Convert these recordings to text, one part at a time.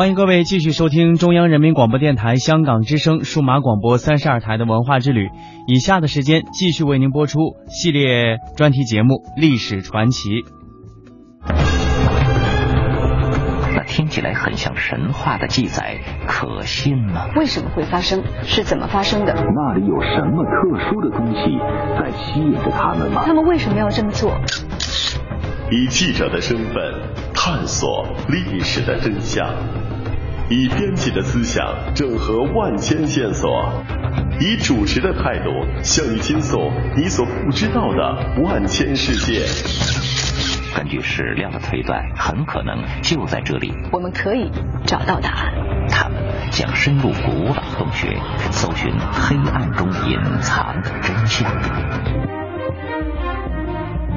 欢迎各位继续收听中央人民广播电台香港之声数码广播三十二台的文化之旅。以下的时间继续为您播出系列专题节目《历史传奇》。那听起来很像神话的记载，可信吗？为什么会发生？是怎么发生的？那里有什么特殊的东西在吸引着他们吗？他们为什么要这么做？以记者的身份探索历史的真相。以编辑的思想整合万千线索，以主持的态度向你倾诉你所不知道的万千世界。根据史料的推断，很可能就在这里，我们可以找到答案。他们将深入古老洞穴，搜寻黑暗中隐藏的真相。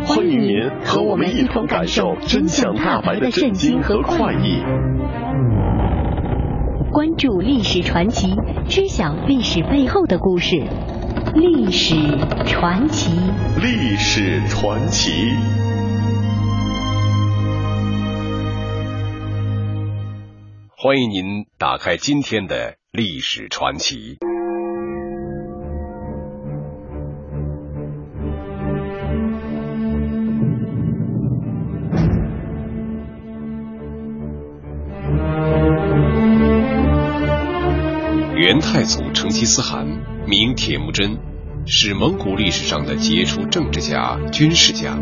欢迎您和我们一同感受真相大白的震惊和快意。关注历史传奇，知晓历史背后的故事。历史传奇，历史传奇。欢迎您打开今天的历史传奇。元太祖成吉思汗，名铁木真，是蒙古历史上的杰出政治家、军事家。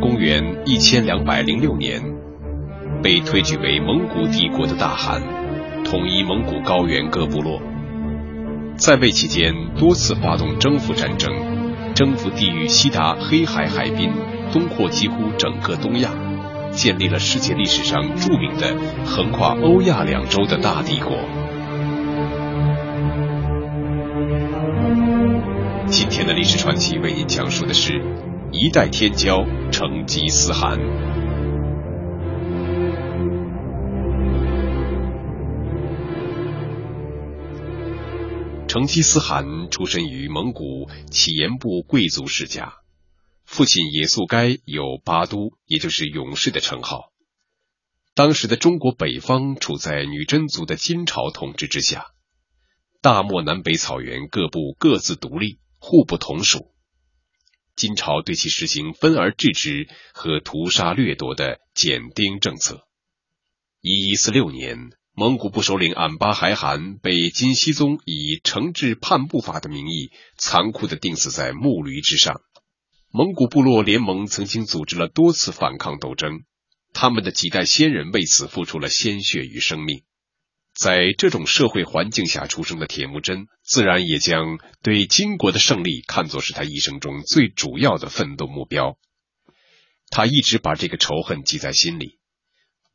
公元一千两百零六年，被推举为蒙古帝国的大汗，统一蒙古高原各部落。在位期间，多次发动征服战争，征服地域西达黑海海滨，东扩几乎整个东亚，建立了世界历史上著名的横跨欧亚两洲的大帝国。的历史传奇为您讲述的是一代天骄成吉思汗。成吉思汗出身于蒙古乞颜部贵族世家，父亲也速该有巴都，也就是勇士的称号。当时的中国北方处在女真族的金朝统治之下，大漠南北草原各部各自独立。互不同属，金朝对其实行分而治之和屠杀掠夺的减丁政策。一一四六年，蒙古部首领俺巴还汗被金熙宗以惩治叛部法的名义残酷的钉死在木驴之上。蒙古部落联盟曾经组织了多次反抗斗争，他们的几代先人为此付出了鲜血与生命。在这种社会环境下出生的铁木真，自然也将对金国的胜利看作是他一生中最主要的奋斗目标。他一直把这个仇恨记在心里，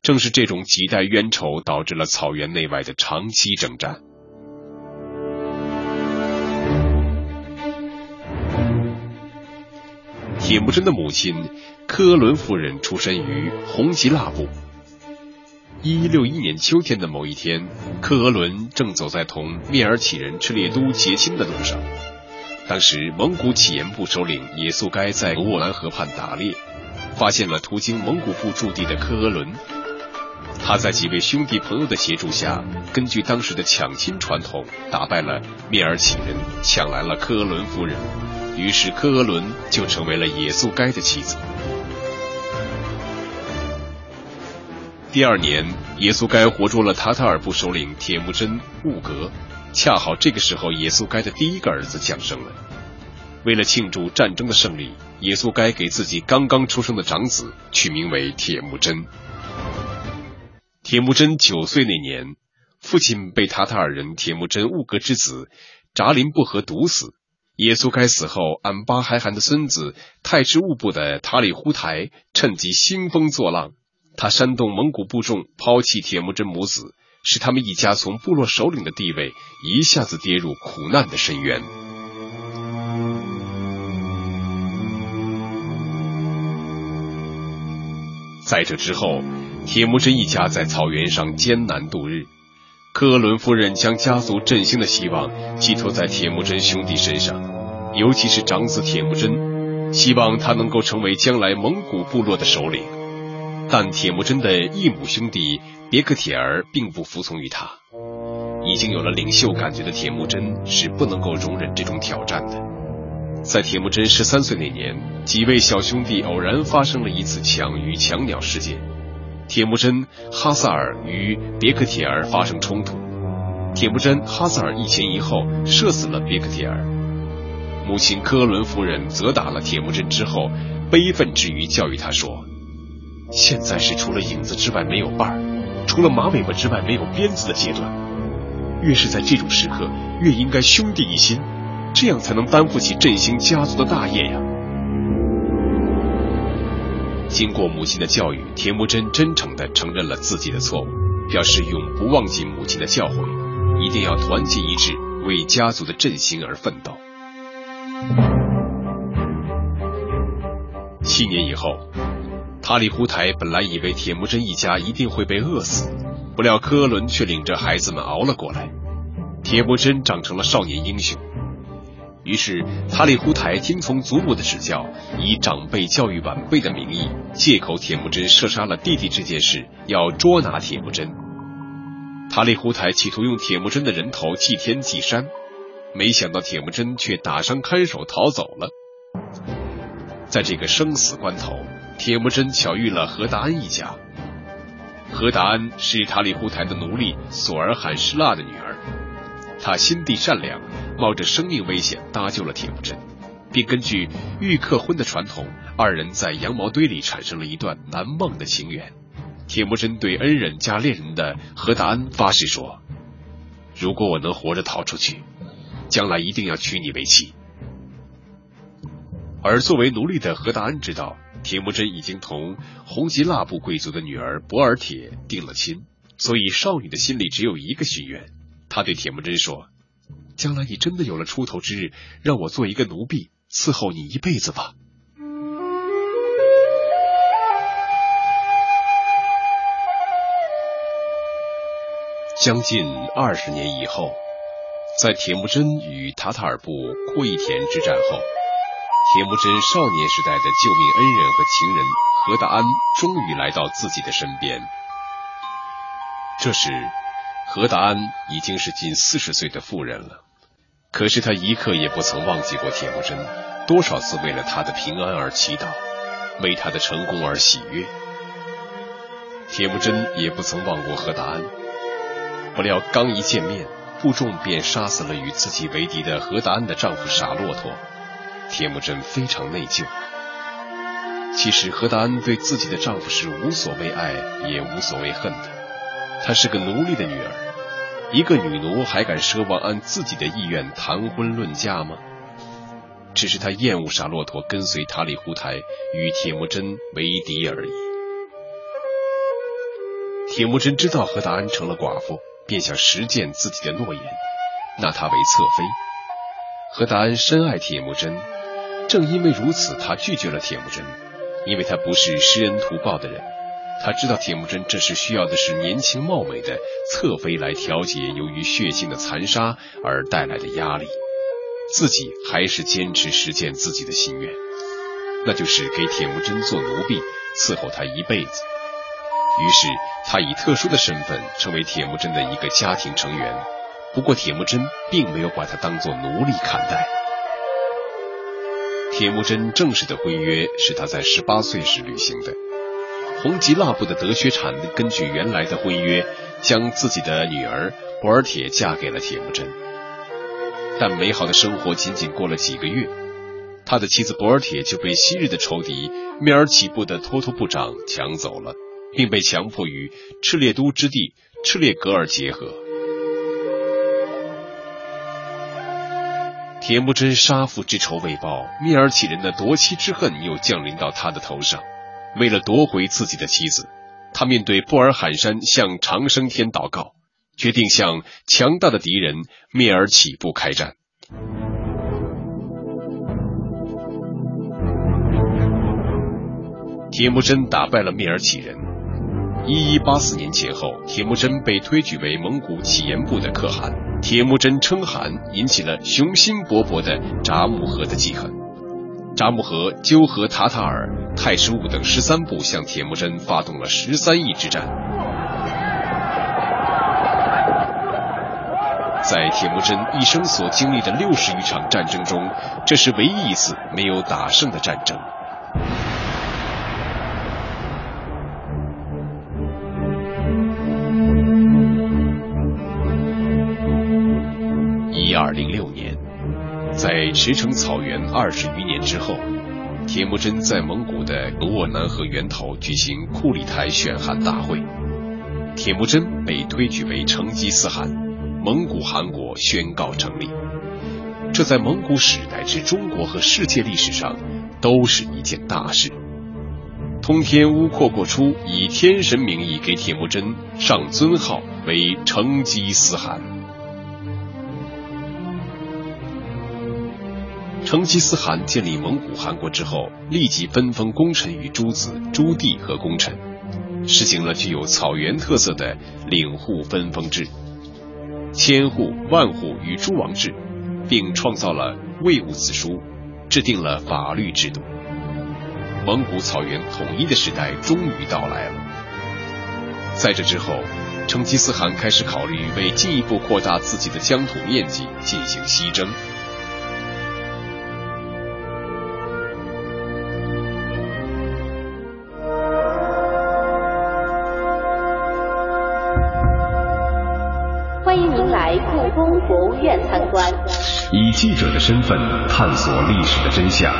正是这种几代冤仇导致了草原内外的长期征战。铁木真的母亲科伦夫人出身于红吉腊部。一一六一年秋天的某一天，科俄伦正走在同蔑尔乞人赤烈都结亲的路上。当时，蒙古乞颜部首领也速该在沃兰河畔打猎，发现了途经蒙古部驻地的科俄伦。他在几位兄弟朋友的协助下，根据当时的抢亲传统，打败了蔑尔乞人，抢来了科额伦夫人。于是，科额伦就成为了也速该的妻子。第二年，耶速该活捉了塔塔尔部首领铁木真兀格，恰好这个时候，耶速该的第一个儿子降生了。为了庆祝战争的胜利，耶速该给自己刚刚出生的长子取名为铁木真。铁木真九岁那年，父亲被塔塔尔人铁木真兀格之子札林不和毒死。耶稣该死后，俺巴海汗的孙子太师兀部的塔里忽台趁机兴风作浪，他煽动蒙古部众抛弃铁木真母子，使他们一家从部落首领的地位一下子跌入苦难的深渊。在这之后，铁木真一家在草原上艰难度日。科伦夫人将家族振兴的希望寄托在铁木真兄弟身上，尤其是长子铁木真，希望他能够成为将来蒙古部落的首领。但铁木真的异母兄弟别克铁儿并不服从于他。已经有了领袖感觉的铁木真是不能够容忍这种挑战的。在铁木真十三岁那年，几位小兄弟偶然发生了一次抢鱼抢鸟事件。铁木真、哈萨尔与别克铁儿发生冲突，铁木真、哈萨尔一前一后射死了别克铁儿。母亲科伦夫人责打了铁木真之后，悲愤之余教育他说：“现在是除了影子之外没有伴儿，除了马尾巴之外没有鞭子的阶段。越是在这种时刻，越应该兄弟一心，这样才能担负起振兴家族的大业呀。”经过母亲的教育，铁木真真诚的承认了自己的错误，表示永不忘记母亲的教诲，一定要团结一致，为家族的振兴而奋斗。七年以后，塔里忽台本来以为铁木真一家一定会被饿死，不料科伦却领着孩子们熬了过来，铁木真长成了少年英雄。于是，塔里忽台听从祖母的指教，以长辈教育晚辈的名义，借口铁木真射杀了弟弟这件事，要捉拿铁木真。塔里忽台企图用铁木真的人头祭天祭山，没想到铁木真却打伤看守逃走了。在这个生死关头，铁木真巧遇了何达安一家。何达安是塔里忽台的奴隶索尔罕施腊的女儿，她心地善良。冒着生命危险搭救了铁木真，并根据预克婚的传统，二人在羊毛堆里产生了一段难忘的情缘。铁木真对恩人加恋人的何达安发誓说：“如果我能活着逃出去，将来一定要娶你为妻。”而作为奴隶的何达恩知道铁木真已经同红吉腊部贵族的女儿博尔铁定了亲，所以少女的心里只有一个心愿。她对铁木真说。将来你真的有了出头之日，让我做一个奴婢伺候你一辈子吧。将近二十年以后，在铁木真与塔塔尔部库伊田之战后，铁木真少年时代的救命恩人和情人何达安终于来到自己的身边。这时，何达安已经是近四十岁的妇人了。可是他一刻也不曾忘记过铁木真，多少次为了他的平安而祈祷，为他的成功而喜悦。铁木真也不曾忘过何达安。不料刚一见面，部众便杀死了与自己为敌的何达安的丈夫傻骆驼。铁木真非常内疚。其实何达安对自己的丈夫是无所谓爱也无所谓恨的，她是个奴隶的女儿。一个女奴还敢奢望按自己的意愿谈婚论嫁吗？只是他厌恶傻骆驼跟随塔里忽台与铁木真为敌而已。铁木真知道何达安成了寡妇，便想实践自己的诺言，纳她为侧妃。何达安深爱铁木真，正因为如此，他拒绝了铁木真，因为他不是施恩图报的人。他知道铁木真这时需要的是年轻貌美的侧妃来调节由于血腥的残杀而带来的压力，自己还是坚持实践自己的心愿，那就是给铁木真做奴婢，伺候他一辈子。于是他以特殊的身份成为铁木真的一个家庭成员，不过铁木真并没有把他当作奴隶看待。铁木真正式的婚约是他在十八岁时履行的。红吉腊部的德薛产根据原来的婚约，将自己的女儿博尔铁嫁给了铁木真。但美好的生活仅仅过了几个月，他的妻子博尔铁就被昔日的仇敌蔑尔乞部的托托部长抢走了，并被强迫与赤列都之地赤列格尔结合。铁木真杀父之仇未报，蔑尔乞人的夺妻之恨又降临到他的头上。为了夺回自己的妻子，他面对布尔罕山向长生天祷告，决定向强大的敌人蔑尔乞部开战。铁木真打败了蔑尔乞人。一一八四年前后，铁木真被推举为蒙古乞颜部的可汗。铁木真称汗，引起了雄心勃勃的札木合的记恨。札木合纠合塔塔尔、太师务等十三部，向铁木真发动了十三翼之战。在铁木真一生所经历的六十余场战争中，这是唯一一次没有打胜的战争。驰骋草原二十余年之后，铁木真在蒙古的额尔南河源头举行库里台选汗大会，铁木真被推举为成吉思汗，蒙古汗国宣告成立。这在蒙古史乃至中国和世界历史上都是一件大事。通天乌阔阔出，以天神名义给铁木真上尊号为成吉思汗。成吉思汗建立蒙古汗国之后，立即分封功臣于诸子、诸弟和功臣，实行了具有草原特色的领户分封制、千户、万户与诸王制，并创造了魏武子书，制定了法律制度。蒙古草原统一的时代终于到来了。在这之后，成吉思汗开始考虑为进一步扩大自己的疆土面积进行西征。宫博物院参观。以记者的身份探索历史的真相，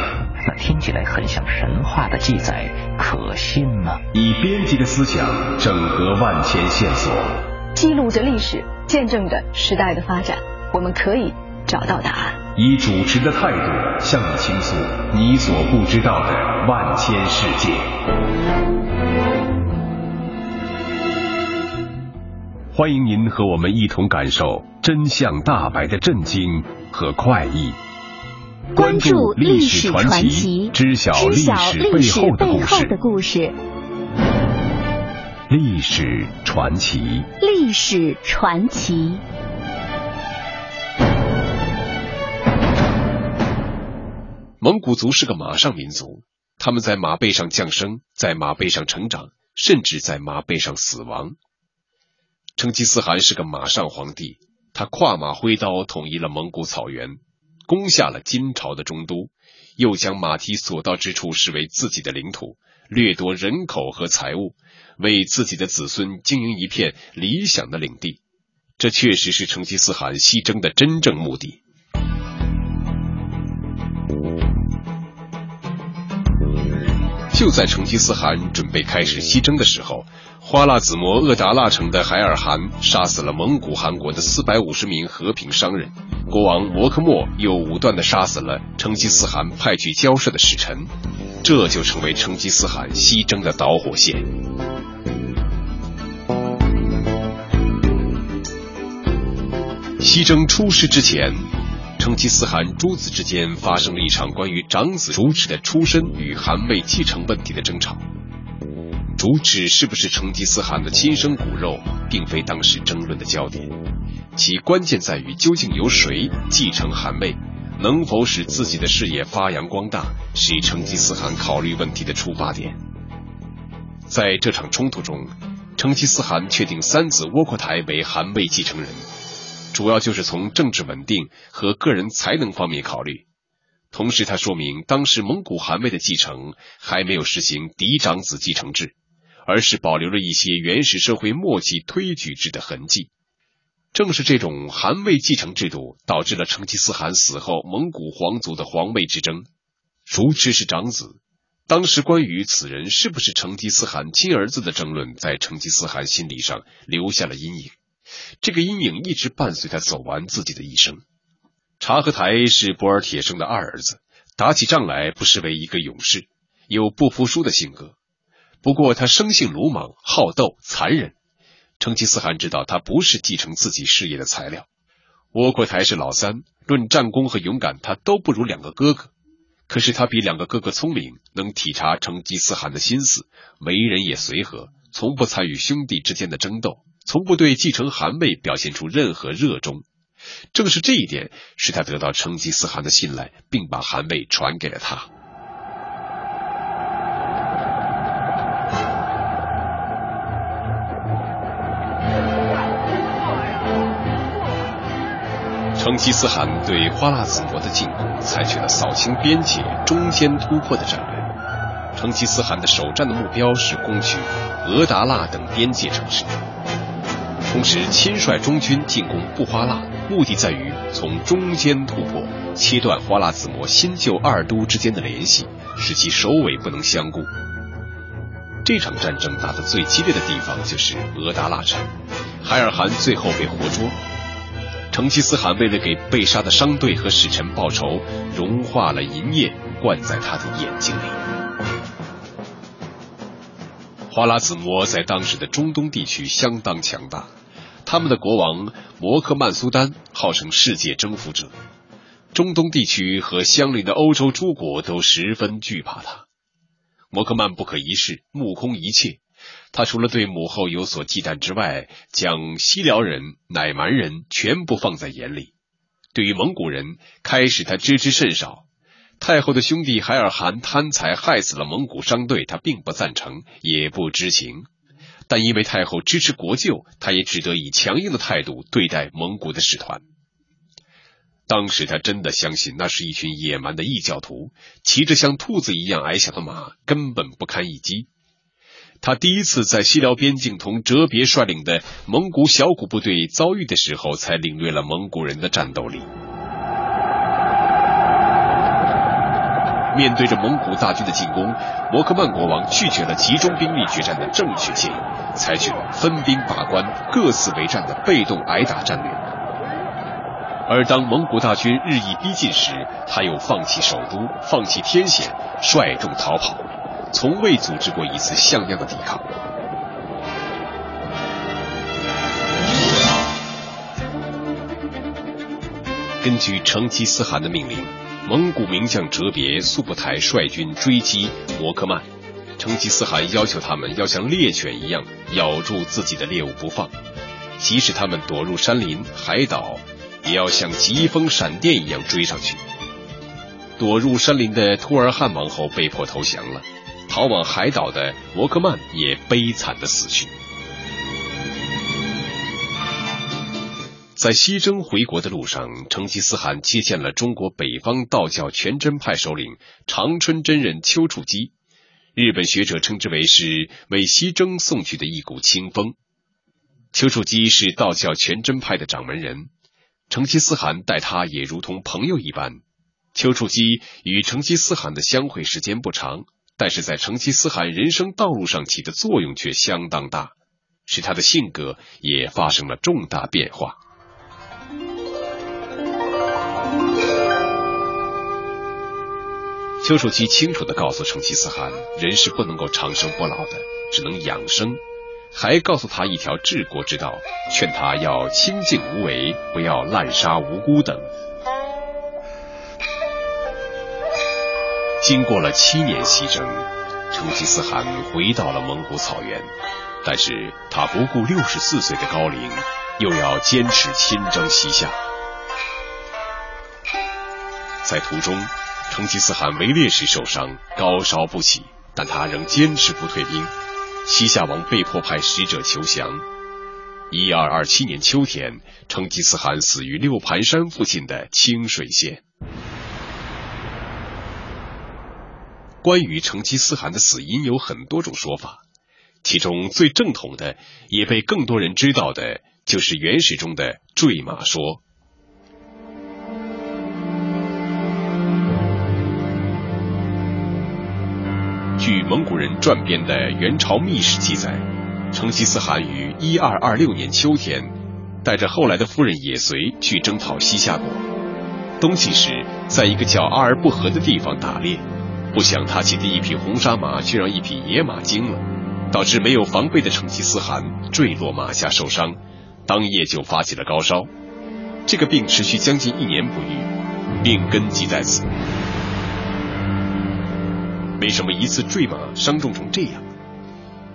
那听起来很像神话的记载，可信吗？以编辑的思想整合万千线索，记录着历史，见证着时代的发展，我们可以找到答案。以主持的态度向你倾诉你所不知道的万千世界。欢迎您和我们一同感受真相大白的震惊和快意。关注历史传奇，知晓历史背后的故事。历史传奇，历史传奇。蒙古族是个马上民族，他们在马背上降生，在马背上成长，甚至在马背上死亡。成吉思汗是个马上皇帝，他跨马挥刀统一了蒙古草原，攻下了金朝的中都，又将马蹄所到之处视为自己的领土，掠夺人口和财物，为自己的子孙经营一片理想的领地。这确实是成吉思汗西征的真正目的。就在成吉思汗准备开始西征的时候。花剌子模鄂达腊城的海尔汗杀死了蒙古汗国的四百五十名和平商人，国王摩诃末又武断的杀死了成吉思汗派去交涉的使臣，这就成为成吉思汗西征的导火线。西征出师之前，成吉思汗诸子之间发生了一场关于长子主持的出身与汗位继承问题的争吵。主旨是不是成吉思汗的亲生骨肉，并非当时争论的焦点，其关键在于究竟由谁继承汗位，能否使自己的事业发扬光大，是成吉思汗考虑问题的出发点。在这场冲突中，成吉思汗确定三子窝阔台为汗位继承人，主要就是从政治稳定和个人才能方面考虑。同时，他说明当时蒙古汗位的继承还没有实行嫡长子继承制。而是保留了一些原始社会末期推举制的痕迹。正是这种汗位继承制度，导致了成吉思汗死后蒙古皇族的皇位之争。熟知是长子，当时关于此人是不是成吉思汗亲儿子的争论，在成吉思汗心理上留下了阴影。这个阴影一直伴随他走完自己的一生。察合台是博尔铁生的二儿子，打起仗来不失为一个勇士，有不服输的性格。不过他生性鲁莽、好斗、残忍。成吉思汗知道他不是继承自己事业的材料。窝阔台是老三，论战功和勇敢，他都不如两个哥哥。可是他比两个哥哥聪明，能体察成吉思汗的心思，为人也随和，从不参与兄弟之间的争斗，从不对继承汗位表现出任何热衷。正是这一点，使他得到成吉思汗的信赖，并把汗位传给了他。成吉思汗对花剌子模的进攻采取了扫清边界、中间突破的战略。成吉思汗的首战的目标是攻取额达腊等边界城市，同时亲率中军进攻布花剌，目的在于从中间突破，切断花剌子模新旧二都之间的联系，使其首尾不能相顾。这场战争打得最激烈的地方就是额达腊城，海尔汗最后被活捉。成吉思汗为了给被杀的商队和使臣报仇，融化了银液，灌在他的眼睛里。花剌子模在当时的中东地区相当强大，他们的国王摩克曼苏丹号称世界征服者，中东地区和相邻的欧洲诸国都十分惧怕他。摩克曼不可一世，目空一切。他除了对母后有所忌惮之外，将西辽人、乃蛮人全部放在眼里。对于蒙古人，开始他知之甚少。太后的兄弟海尔汗贪财害死了蒙古商队，他并不赞成，也不知情。但因为太后支持国舅，他也只得以强硬的态度对待蒙古的使团。当时他真的相信那是一群野蛮的异教徒，骑着像兔子一样矮小的马，根本不堪一击。他第一次在西辽边境同哲别率领的蒙古小股部队遭遇的时候，才领略了蒙古人的战斗力。面对着蒙古大军的进攻，摩克曼国王拒绝了集中兵力决战的正确建议，采取了分兵把关、各自为战的被动挨打战略。而当蒙古大军日益逼近时，他又放弃首都，放弃天险，率众逃跑。从未组织过一次像样的抵抗。根据成吉思汗的命令，蒙古名将哲别、速不台率军追击摩克曼。成吉思汗要求他们要像猎犬一样咬住自己的猎物不放，即使他们躲入山林、海岛，也要像疾风闪电一样追上去。躲入山林的图尔汗王后被迫投降了。逃往海岛的摩克曼也悲惨的死去。在西征回国的路上，成吉思汗接见了中国北方道教全真派首领长春真人丘处机。日本学者称之为是为西征送去的一股清风。丘处机是道教全真派的掌门人，成吉思汗待他也如同朋友一般。丘处机与成吉思汗的相会时间不长。但是在成吉思汗人生道路上起的作用却相当大，使他的性格也发生了重大变化。丘处机清楚的告诉成吉思汗，人是不能够长生不老的，只能养生，还告诉他一条治国之道，劝他要清静无为，不要滥杀无辜等。经过了七年西征，成吉思汗回到了蒙古草原，但是他不顾六十四岁的高龄，又要坚持亲征西夏。在途中，成吉思汗围猎时受伤，高烧不起，但他仍坚持不退兵。西夏王被迫派使者求降。一二二七年秋天，成吉思汗死于六盘山附近的清水县。关于成吉思汗的死因有很多种说法，其中最正统的，也被更多人知道的，就是原始中的坠马说。据蒙古人撰编的《元朝秘史》记载，成吉思汗于一二二六年秋天，带着后来的夫人也随去征讨西夏国。冬季时，在一个叫阿尔布河的地方打猎，不想他骑的一匹红沙马却让一匹野马惊了，导致没有防备的成吉思汗坠落马下受伤，当夜就发起了高烧。这个病持续将近一年不愈，病根即在此。为什么一次坠马伤重成这样？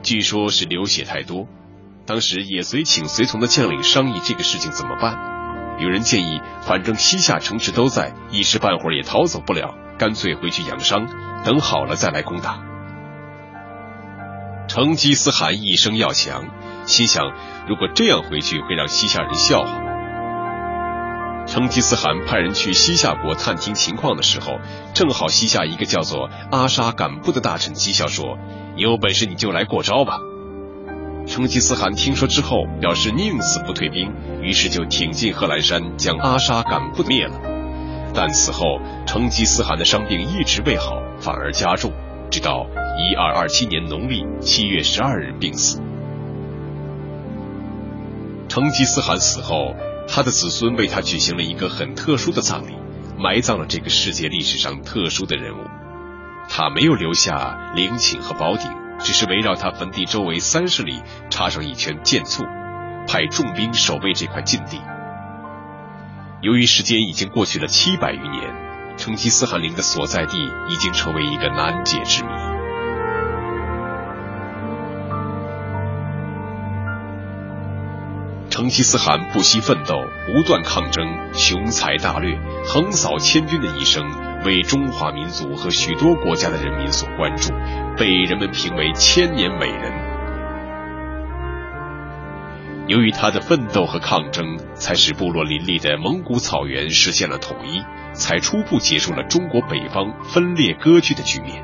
据说是流血太多。当时也随请随从的将领商议这个事情怎么办。有人建议，反正西夏城池都在，一时半会儿也逃走不了，干脆回去养伤，等好了再来攻打。成吉思汗一生要强，心想如果这样回去会让西夏人笑话。成吉思汗派人去西夏国探听情况的时候，正好西夏一个叫做阿沙敢布的大臣讥笑说：“有本事你就来过招吧。”成吉思汗听说之后，表示宁死不退兵，于是就挺进贺兰山，将阿沙敢布灭了。但此后，成吉思汗的伤病一直未好，反而加重，直到一二二七年农历七月十二日病死。成吉思汗死后，他的子孙为他举行了一个很特殊的葬礼，埋葬了这个世界历史上特殊的人物。他没有留下陵寝和宝鼎。只是围绕他坟地周围三十里插上一圈箭簇，派重兵守卫这块禁地。由于时间已经过去了七百余年，成吉思汗陵的所在地已经成为一个难解之谜。成吉思汗不惜奋斗，不断抗争，雄才大略，横扫千军的一生，为中华民族和许多国家的人民所关注。被人们评为千年伟人。由于他的奋斗和抗争，才使部落林立的蒙古草原实现了统一，才初步结束了中国北方分裂割据的局面，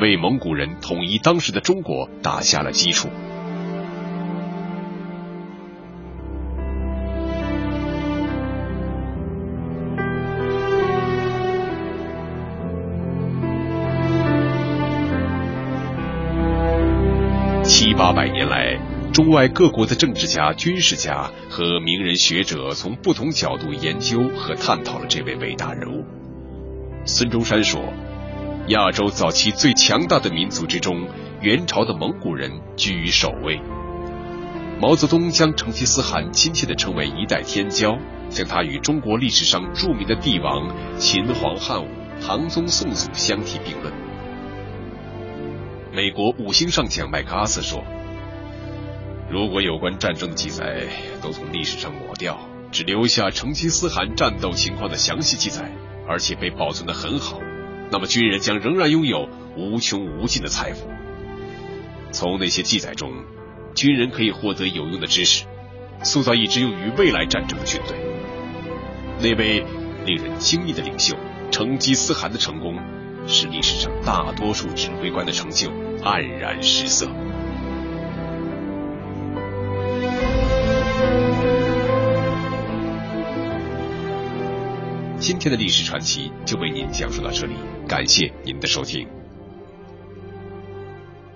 为蒙古人统一当时的中国打下了基础。七八百年来，中外各国的政治家、军事家和名人学者从不同角度研究和探讨了这位伟大人物。孙中山说：“亚洲早期最强大的民族之中，元朝的蒙古人居于首位。”毛泽东将成吉思汗亲切地称为“一代天骄”，将他与中国历史上著名的帝王秦皇汉武、唐宗宋祖相提并论。美国五星上将麦克阿瑟说：“如果有关战争的记载都从历史上抹掉，只留下成吉思汗战斗情况的详细记载，而且被保存的很好，那么军人将仍然拥有无穷无尽的财富。从那些记载中，军人可以获得有用的知识，塑造一支用于未来战争的军队。那位令人惊异的领袖成吉思汗的成功，使历史上大多数指挥官的成就。”黯然失色。今天的历史传奇就为您讲述到这里，感谢您的收听。